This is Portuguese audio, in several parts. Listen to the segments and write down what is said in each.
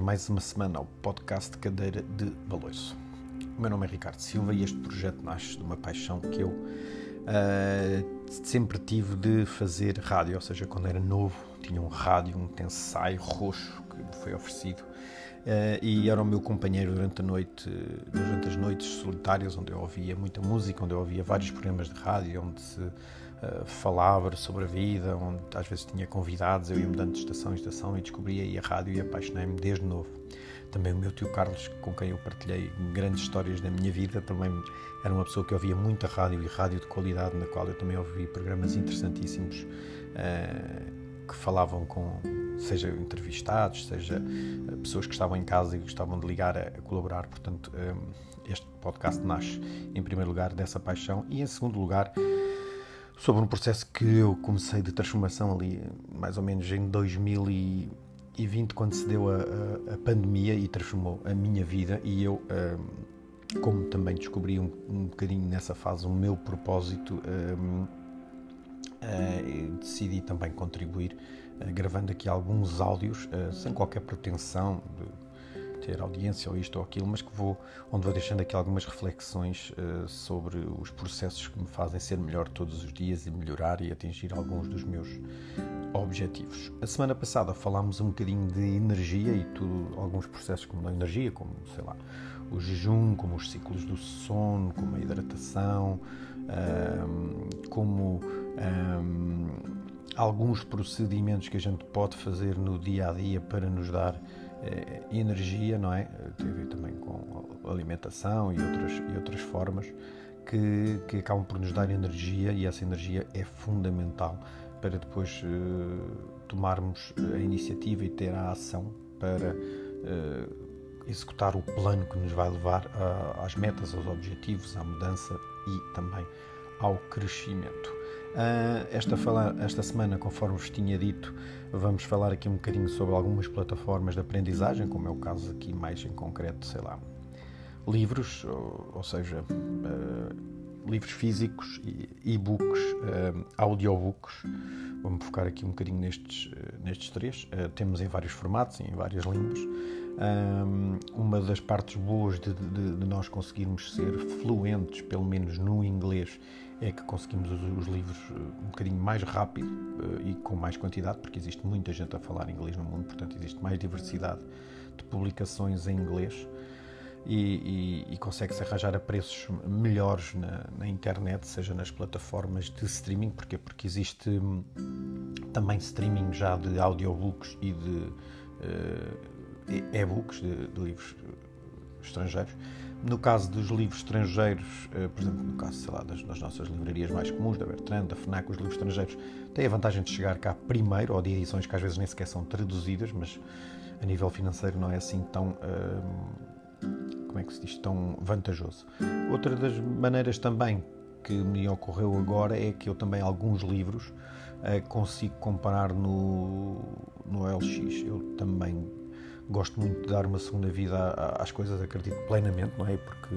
Mais uma semana ao podcast Cadeira de Baloiço. O meu nome é Ricardo Silva e este projeto nasce de uma paixão que eu uh, sempre tive de fazer rádio, ou seja, quando era novo tinha um rádio, um Tensai roxo que me foi oferecido uh, e era o meu companheiro durante a noite, durante as noites solitárias, onde eu ouvia muita música, onde eu ouvia vários programas de rádio, onde se uh, falava sobre a vida, onde às vezes tinha convidados, eu ia mudando de estação em estação e descobria aí a rádio e apaixonei-me desde novo. Também o meu tio Carlos, com quem eu partilhei grandes histórias da minha vida, também era uma pessoa que ouvia muita rádio e rádio de qualidade, na qual eu também ouvi programas interessantíssimos uh, que falavam com, seja entrevistados, seja pessoas que estavam em casa e gostavam de ligar a, colaborar. Portanto, este podcast nasce, em primeiro lugar, dessa paixão e, em segundo lugar, sobre um processo que eu comecei de transformação ali, mais ou menos em 2020, quando se deu a, a, a pandemia e transformou a minha vida. E eu, um, como também descobri um, um bocadinho nessa fase o meu propósito, um, uh, decidi também contribuir, uh, gravando aqui alguns áudios, uh, sem qualquer pretensão de ter audiência ou isto ou aquilo, mas que vou, onde vou deixando aqui algumas reflexões uh, sobre os processos que me fazem ser melhor todos os dias e melhorar e atingir alguns dos meus objetivos. A semana passada falámos um bocadinho de energia e tudo, alguns processos como a energia, como, sei lá, o jejum, como os ciclos do sono, como a hidratação, um, como um, alguns procedimentos que a gente pode fazer no dia a dia para nos dar eh, energia, não é? Tem a ver também com alimentação e outras, e outras formas que, que acabam por nos dar energia e essa energia é fundamental para depois eh, tomarmos a iniciativa e ter a ação para eh, executar o plano que nos vai levar a, às metas, aos objetivos, à mudança e também ao crescimento. Uh, esta, fala, esta semana, conforme vos tinha dito, vamos falar aqui um bocadinho sobre algumas plataformas de aprendizagem, como é o caso aqui mais em concreto, sei lá, livros, ou, ou seja, uh, livros físicos, e-books, uh, audiobooks. Vamos focar aqui um bocadinho nestes, nestes três. temos em vários formatos, em várias línguas. uma das partes boas de, de, de nós conseguirmos ser fluentes, pelo menos no inglês, é que conseguimos os, os livros eh, um bocadinho mais rápido uh, e com mais quantidade, porque existe muita gente a falar inglês no mundo, portanto existe mais diversidade de publicações em inglês e, e, e consegue-se arranjar a preços melhores na, na, internet, seja nas plataformas de streaming, porque porque existe hum, também streaming já de audiobooks e de uh, e-books de, de livros estrangeiros no caso dos livros estrangeiros, eh, por exemplo, no caso sei lá, das, das, nossas livrarias mais comuns, da Bertrand, da FNAC, os livros estrangeiros têm a vantagem de chegar cá primeiro, ou de edições que às vezes nem sequer são traduzidas, mas a nível financeiro não é assim tão. Hum, como é que se diz? Tão vantajoso. Outra das maneiras também que me ocorreu agora é que eu também alguns livros uh, consigo comparar no, no LX. Eu também gosto muito de dar uma segunda vida às coisas, acredito plenamente, não é? Porque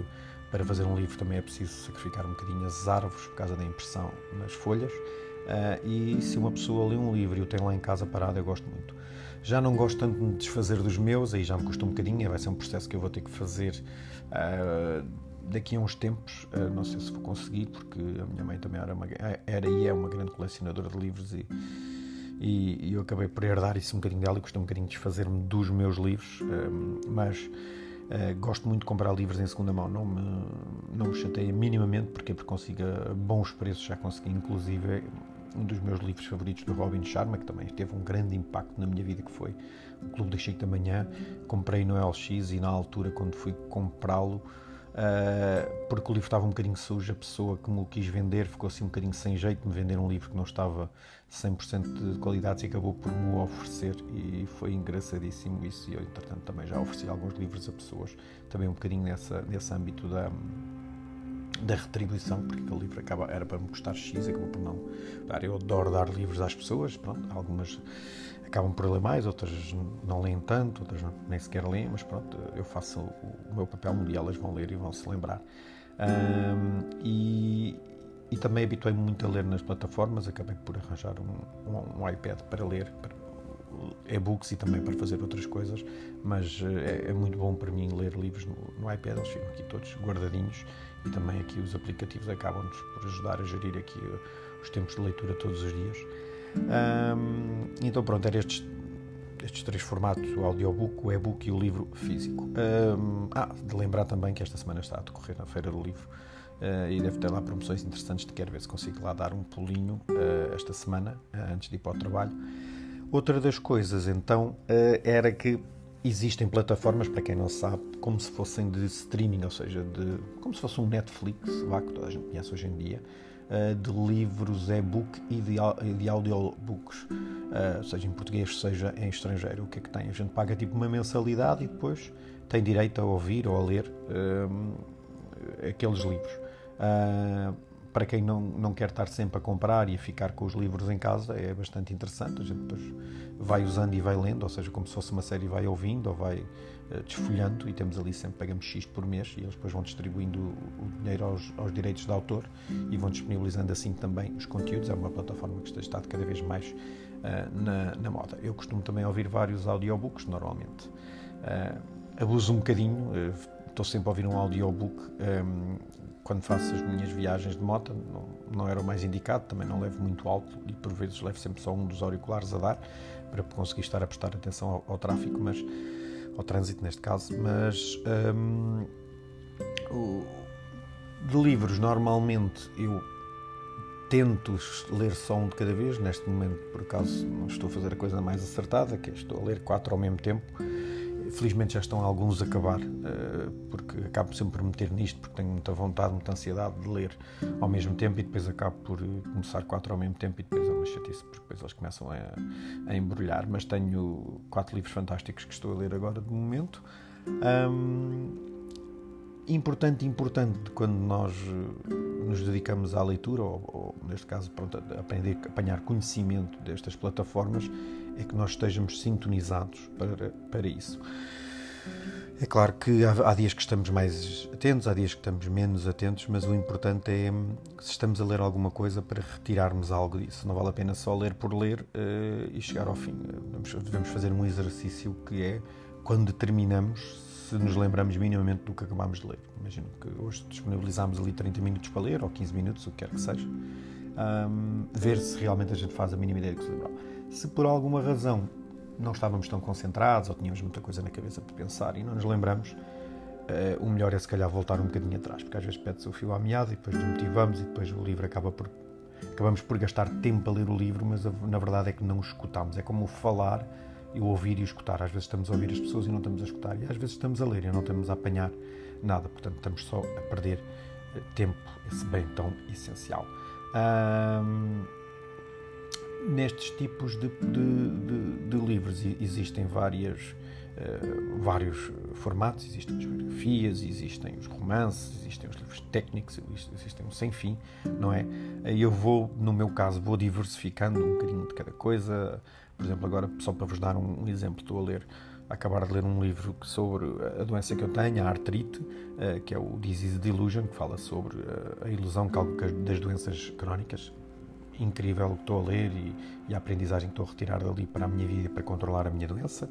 para fazer um livro também é preciso sacrificar um bocadinho as árvores por causa da impressão nas folhas. Uh, e se uma pessoa lê um livro e o tem lá em casa parado, eu gosto muito. Já não gosto tanto de me desfazer dos meus, aí já me custa um bocadinho, vai ser um processo que eu vou ter que fazer uh, daqui a uns tempos. Uh, não sei se vou conseguir, porque a minha mãe também era, uma, era e é uma grande colecionadora de livros e e, e, eu acabei por herdar isso um bocadinho dela e gostei um bocadinho de desfazer-me dos meus livros, um, mas uh, gosto muito de comprar livros em segunda mão, não me, não me chateia minimamente, porque porque consigo bons preços, já consegui inclusive um dos meus livros favoritos do Robin Sharma, que também teve um grande impacto na minha vida, que foi o Clube das 5 da Manhã. Comprei no LX e na altura, quando fui comprá-lo, uh, porque o livro estava um bocadinho sujo, a pessoa que me o quis vender ficou assim um bocadinho sem jeito de me vender um livro que não estava 100% de qualidade e acabou por me oferecer e foi engraçadíssimo isso e eu entretanto também já ofereci alguns livros a pessoas também um bocadinho nessa, nesse âmbito da, da retribuição, porque aquele livro acaba, era para me custar X, acabou por não dar. Eu adoro dar livros às pessoas, pronto, algumas acabam por ler mais, outras não leem tanto, outras nem sequer leem, mas pronto, eu faço o, meu papel dia elas vão ler e vão se lembrar. Um, e, e também habituei-me muito a ler nas plataformas, acabei por arranjar um, um, um, iPad para ler, para e-books e também para fazer outras coisas, mas é, é muito bom para mim ler livros no, no, iPad, eles ficam aqui todos guardadinhos e também aqui os aplicativos acabam-nos por ajudar a gerir aqui os tempos de leitura todos os dias. Um, então pronto, eram estes, estes três formatos, o audiobook, o e-book e o livro físico. Um, ah, de lembrar também que esta semana está a decorrer na Feira do Livro uh, e deve ter lá promoções interessantes, de quero ver se consigo lá dar um pulinho uh, esta semana, uh, antes de ir para o trabalho. Outra das coisas, então, era que existem plataformas, para quem não sabe, como se fossem de streaming, ou seja, de, como se fosse um Netflix, vá, que toda a gente conhece hoje em dia, de livros e-book e de, audiobooks, seja em português, seja em estrangeiro. O que é que tem? A gente paga tipo uma mensalidade e depois tem direito a ouvir ou a ler aqueles livros. Para quem não, não quer estar sempre a comprar e a ficar com os livros em casa, é bastante interessante. A gente depois vai usando e vai lendo, ou seja, como se fosse uma série, vai ouvindo ou vai uh, desfolhando e temos ali sempre, pagamos X por mês e eles depois vão distribuindo o, dinheiro aos, aos, direitos de autor e vão disponibilizando assim também os conteúdos. É uma plataforma que está, está cada vez mais uh, na, na, moda. Eu costumo também ouvir vários audiobooks, normalmente. Uh, abuso um bocadinho, estou sempre a ouvir um audiobook um, quando faço as minhas viagens de moto, não, não, era o mais indicado, também não levo muito alto e por vezes levo sempre só um dos auriculares a dar para conseguir estar a prestar atenção ao, ao mas ao trânsito neste caso, mas um, de livros normalmente eu tento ler só um de cada vez, neste momento por acaso não estou a fazer a coisa mais acertada, que é estou a ler quatro ao mesmo tempo Felizmente já estão alguns a acabar, eh, porque acabo sempre por meter nisto, porque tenho muita vontade, muita ansiedade de ler ao mesmo tempo e depois acabo por eh, começar quatro ao mesmo tempo e depois é uma chatice, porque depois eles começam a, a embrulhar. Mas tenho quatro livros fantásticos que estou a ler agora de momento. Um, importante, importante quando nós eh, nos dedicamos à leitura, ou, ou neste caso, pronto, a aprender, a apanhar conhecimento destas plataformas, é que nós estejamos sintonizados para, para isso. É claro que há, há, dias que estamos mais atentos, há dias que estamos menos atentos, mas o importante é se estamos a ler alguma coisa para retirarmos algo disso. Não vale a pena só ler por ler uh, e chegar ao fim. Devemos fazer um exercício que é quando terminamos, se nos lembramos minimamente do que acabámos de ler. Imagino que hoje disponibilizámos ali 30 minutos para ler, ou 15 minutos, o que quer que seja. Um, ver se realmente a gente faz a mínima ideia do que se lembrou. Se por alguma razão não estávamos tão concentrados ou tínhamos muita coisa na cabeça para pensar e não nos lembramos, uh, o melhor é se calhar voltar um bocadinho atrás, porque às vezes pede-se o fio à meada e depois desmotivamos e depois o livro acaba por. Acabamos por gastar tempo a ler o livro, mas na verdade é que não o escutamos. É como o falar e o ouvir e o escutar. Às vezes estamos a ouvir as pessoas e não estamos a escutar, e às vezes estamos a ler e não estamos a apanhar nada. Portanto, estamos só a perder uh, tempo, esse bem tão essencial. Um, nestes tipos de, de, de, de livros existem várias, uh, vários formatos, existem as biografias, existem os romances, existem os livros técnicos, existem um sem fim, não é? Eu vou, no meu caso, vou diversificando um bocadinho de cada coisa. Por exemplo, agora, só para vos dar um, exemplo, estou a ler acabar de ler um livro sobre a doença que eu tenho, a artrite, uh, que é o Disease Delusion, que fala sobre a ilusão das doenças crónicas, incrível o que estou a ler e, e, a aprendizagem que estou a retirar dali para a minha vida para controlar a minha doença.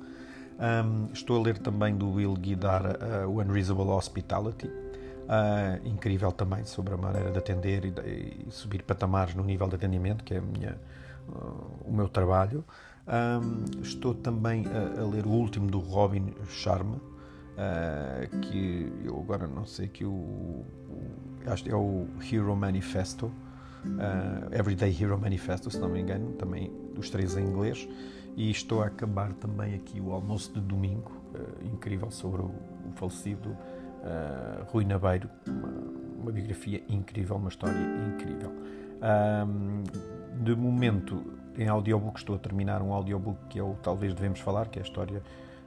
Um, estou a ler também do Will Guidar uh, o Unreasonable Hospitality, uh, incrível também sobre a maneira de atender e, de, e, subir patamares no nível de atendimento, que é minha, uh, o meu trabalho. Um, estou também a, a, ler o último do Robin Sharma, que eu agora não sei que o, o acho que é o Hero Manifesto, uh, Everyday Hero Manifesto, se não me engano, também dos três em inglês. E estou a acabar também aqui o almoço de domingo, uh, incrível, sobre o, o falecido uh, Rui Nabeiro, uma, uma, biografia incrível, uma história incrível. Um, de momento, em audiobook, estou a terminar um audiobook que é o Talvez Devemos Falar, que é a história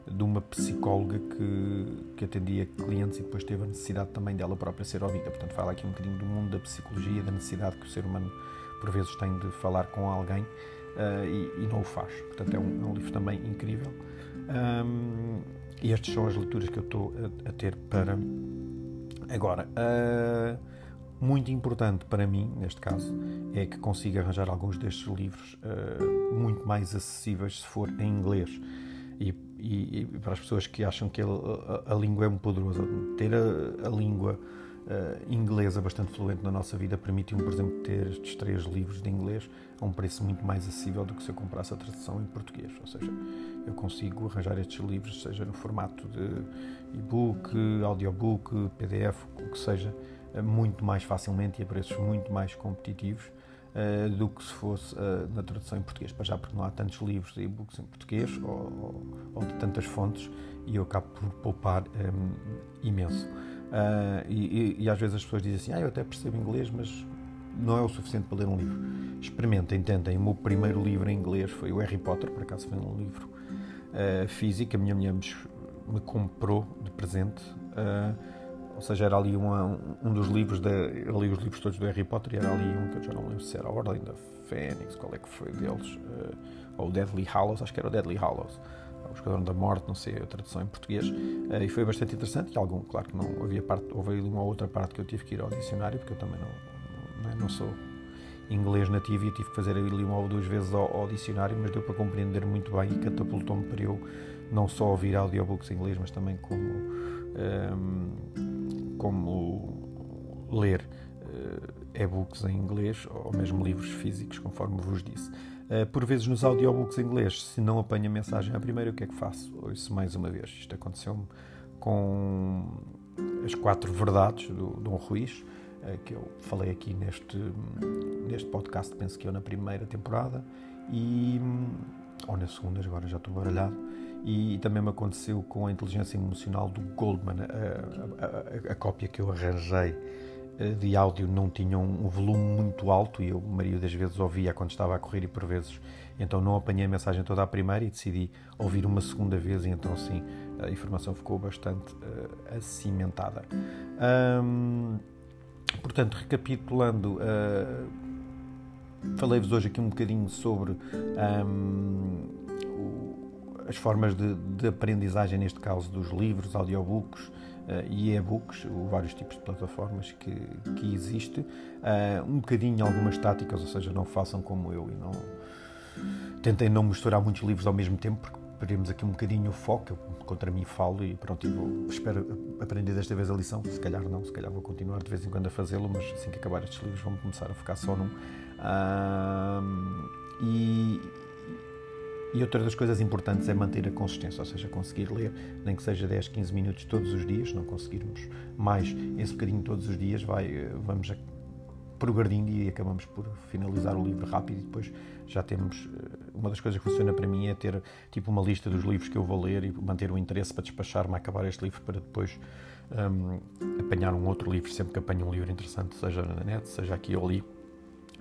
de uma psicóloga que, que atendia clientes e depois teve a necessidade também dela própria ser ouvida. Portanto, fala aqui um bocadinho do mundo da psicologia, da necessidade que o ser humano por vezes tem de falar com alguém uh, e, e, não o faz. Portanto, é um, é um livro também incrível. Um, e estas são as leituras que eu estou a, a ter para agora. Uh, muito importante para mim, neste caso, é que consiga arranjar alguns destes livros uh, muito mais acessíveis se for em inglês. E, e, e para as pessoas que acham que a, a, língua é muito poderosa, ter a, a língua uh, inglesa bastante fluente na nossa vida permite-me, por exemplo, ter estes três livros de inglês a um preço muito mais acessível do que se eu comprasse a tradução em português. Ou seja, eu consigo arranjar estes livros, seja no formato de e-book, audiobook, PDF, o que seja, uh, muito mais facilmente e a preços muito mais competitivos. Uh, do que se fosse uh, na tradução em português, para já porque não há tantos livros de e-books em português ou, ou, de tantas fontes e eu acabo por poupar um, imenso. Uh, e, e, às vezes as pessoas dizem assim: ah, eu até percebo inglês, mas não é o suficiente para ler um livro. Experimentem, tentem. O meu primeiro livro em inglês foi o Harry Potter, por acaso foi um livro uh, físico. A minha mulher me, comprou de presente. Uh, ou seja, era ali uma, um dos livros, da, eu li os livros todos do Harry Potter e era ali um que eu já não lembro se era a Ordem da Fênix, qual é que foi deles, uh, ou Deadly Hallows, acho que era o Deadly Hallows o Esquadrão da Morte, não sei a tradução em português, uh, e foi bastante interessante. E algum, claro que não havia parte, houve uma outra parte que eu tive que ir ao dicionário, porque eu também não, não, não sou inglês nativo e tive que fazer ali uma ou duas vezes ao, ao dicionário, mas deu para compreender muito bem e catapultou-me para eu não só ouvir audiobooks em inglês, mas também como, um, ehm, como ler uh, e-books em inglês ou mesmo livros físicos, conforme vos disse. Eh, por vezes nos audiobooks em inglês, se não apanho a mensagem à primeira, o que é que faço? Ouço mais uma vez. Isto aconteceu-me com as quatro verdades do Dom Ruiz, eh, que eu falei aqui neste, neste podcast, penso que eu na primeira temporada, e, ou na segunda, agora já estou baralhado, e também me aconteceu com a inteligência emocional do Goldman, a, a, a, a cópia que eu arranjei eh, de áudio não tinham um volume muito alto e eu, a maioria das vezes, ouvia quando estava a correr e por vezes então não apanhei a mensagem toda à primeira e decidi ouvir uma segunda vez e então sim, a informação ficou bastante uh, acimentada. Um, portanto, recapitulando, uh, falei-vos hoje aqui um bocadinho sobre um, as formas de, de aprendizagem, neste caso dos livros, audiobooks, Uh, e e-books, vários tipos de plataformas que, que existe, uh, um bocadinho algumas táticas, ou seja, não façam como eu e não tentem não misturar muitos livros ao mesmo tempo, porque perdemos aqui um bocadinho o foco, eu contra mim falo e pronto, vou, espero aprender desta vez a lição, se calhar não, se calhar vou continuar de vez em quando a fazê-lo, mas assim que acabar estes livros vamos começar a focar só num. Uh, e, e outra das coisas importantes é manter a consistência, ou seja, conseguir ler, nem que seja 10, 15 minutos todos os dias, não conseguirmos mais esse bocadinho todos os dias, vai, eh, vamos progredindo e acabamos por finalizar o livro rápido e depois já temos. Eh, uma das coisas que funciona para mim é ter tipo uma lista dos livros que eu vou ler e manter o interesse para despachar-me a acabar este livro para depois um, apanhar um outro livro. Sempre que apanho um livro interessante, seja na net, seja aqui ou ali,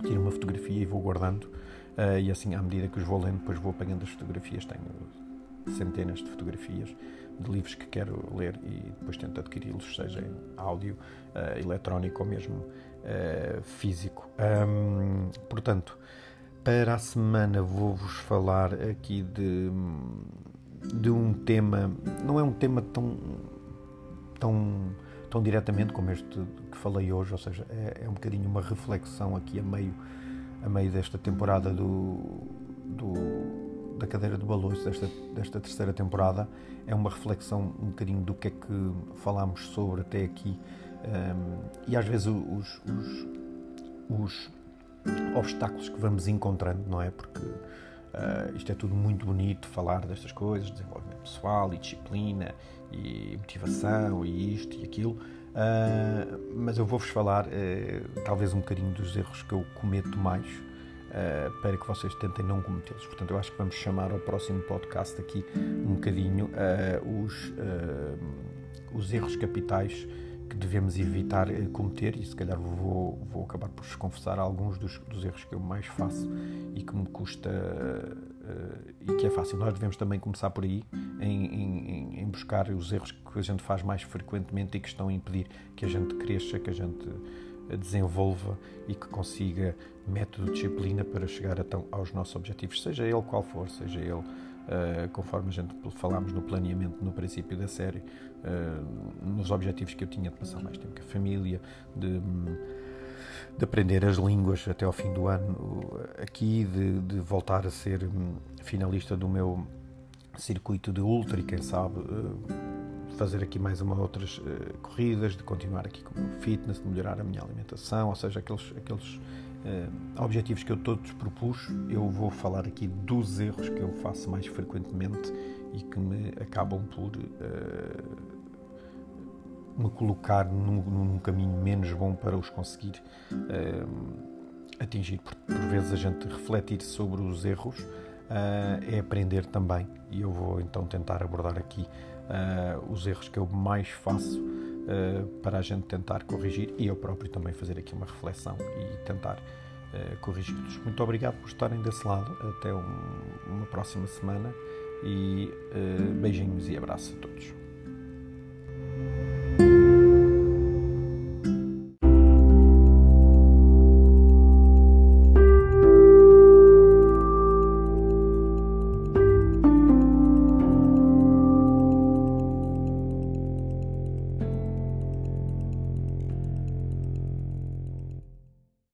tiro uma fotografia e vou guardando Uh, e assim, à medida que os vou lendo, depois vou apanhando as fotografias. Tenho centenas de fotografias de livros que quero ler e depois tento adquiri-los, seja em áudio, uh, eletrónico ou mesmo uh, físico. Um, portanto, para a semana vou-vos falar aqui de, de um tema, não é um tema tão, tão, tão diretamente como este que falei hoje, ou seja, é, é um bocadinho uma reflexão aqui a meio a meio desta temporada do, do, da cadeira de balões, desta, desta terceira temporada, é uma reflexão um bocadinho do que é que falámos sobre até aqui um, e às vezes os, os, os, obstáculos que vamos encontrando, não é? Porque uh, isto é tudo muito bonito, falar destas coisas, desenvolvimento pessoal e disciplina e motivação e isto e aquilo, Uh, mas eu vou-vos falar, uh, talvez, um bocadinho dos erros que eu cometo mais uh, para que vocês tentem não cometê-los. Portanto, eu acho que vamos chamar ao próximo podcast aqui um bocadinho os, os erros capitais que devemos evitar cometer e se calhar vou, vou acabar por vos confessar alguns dos, dos erros que eu mais faço e que me custa e que é fácil. Nós devemos também começar por aí, em, em, em, buscar os erros que a gente faz mais frequentemente e que estão a impedir que a gente cresça, que a gente desenvolva e que consiga método, disciplina para chegar a, aos nossos objetivos, seja ele qual for, seja ele Uh, conforme a gente falámos no planeamento no princípio da série, uh, nos objetivos que eu tinha de passar mais tempo com a família, de de aprender as línguas até ao fim do ano aqui, de, de voltar a ser hum, finalista do meu circuito de ultra e quem sabe eh, fazer aqui mais uma outras uh, corridas, de continuar aqui com o fitness, de melhorar a minha alimentação, ou seja, aqueles, aqueles uh, objetivos que eu todos propus, eu vou falar aqui dos erros que eu faço mais frequentemente e que me acabam por uh, me colocar num, num, caminho menos bom para os conseguir atingir. Por, por vezes a gente refletir sobre os erros uh, é aprender também. E eu vou então tentar abordar aqui uh, os erros que eu mais faço uh, para a gente tentar corrigir e eu próprio também fazer aqui uma reflexão e tentar corrigi-los. Muito obrigado por estarem desse lado. Até um, uma próxima semana e beijinhos e abraços a todos.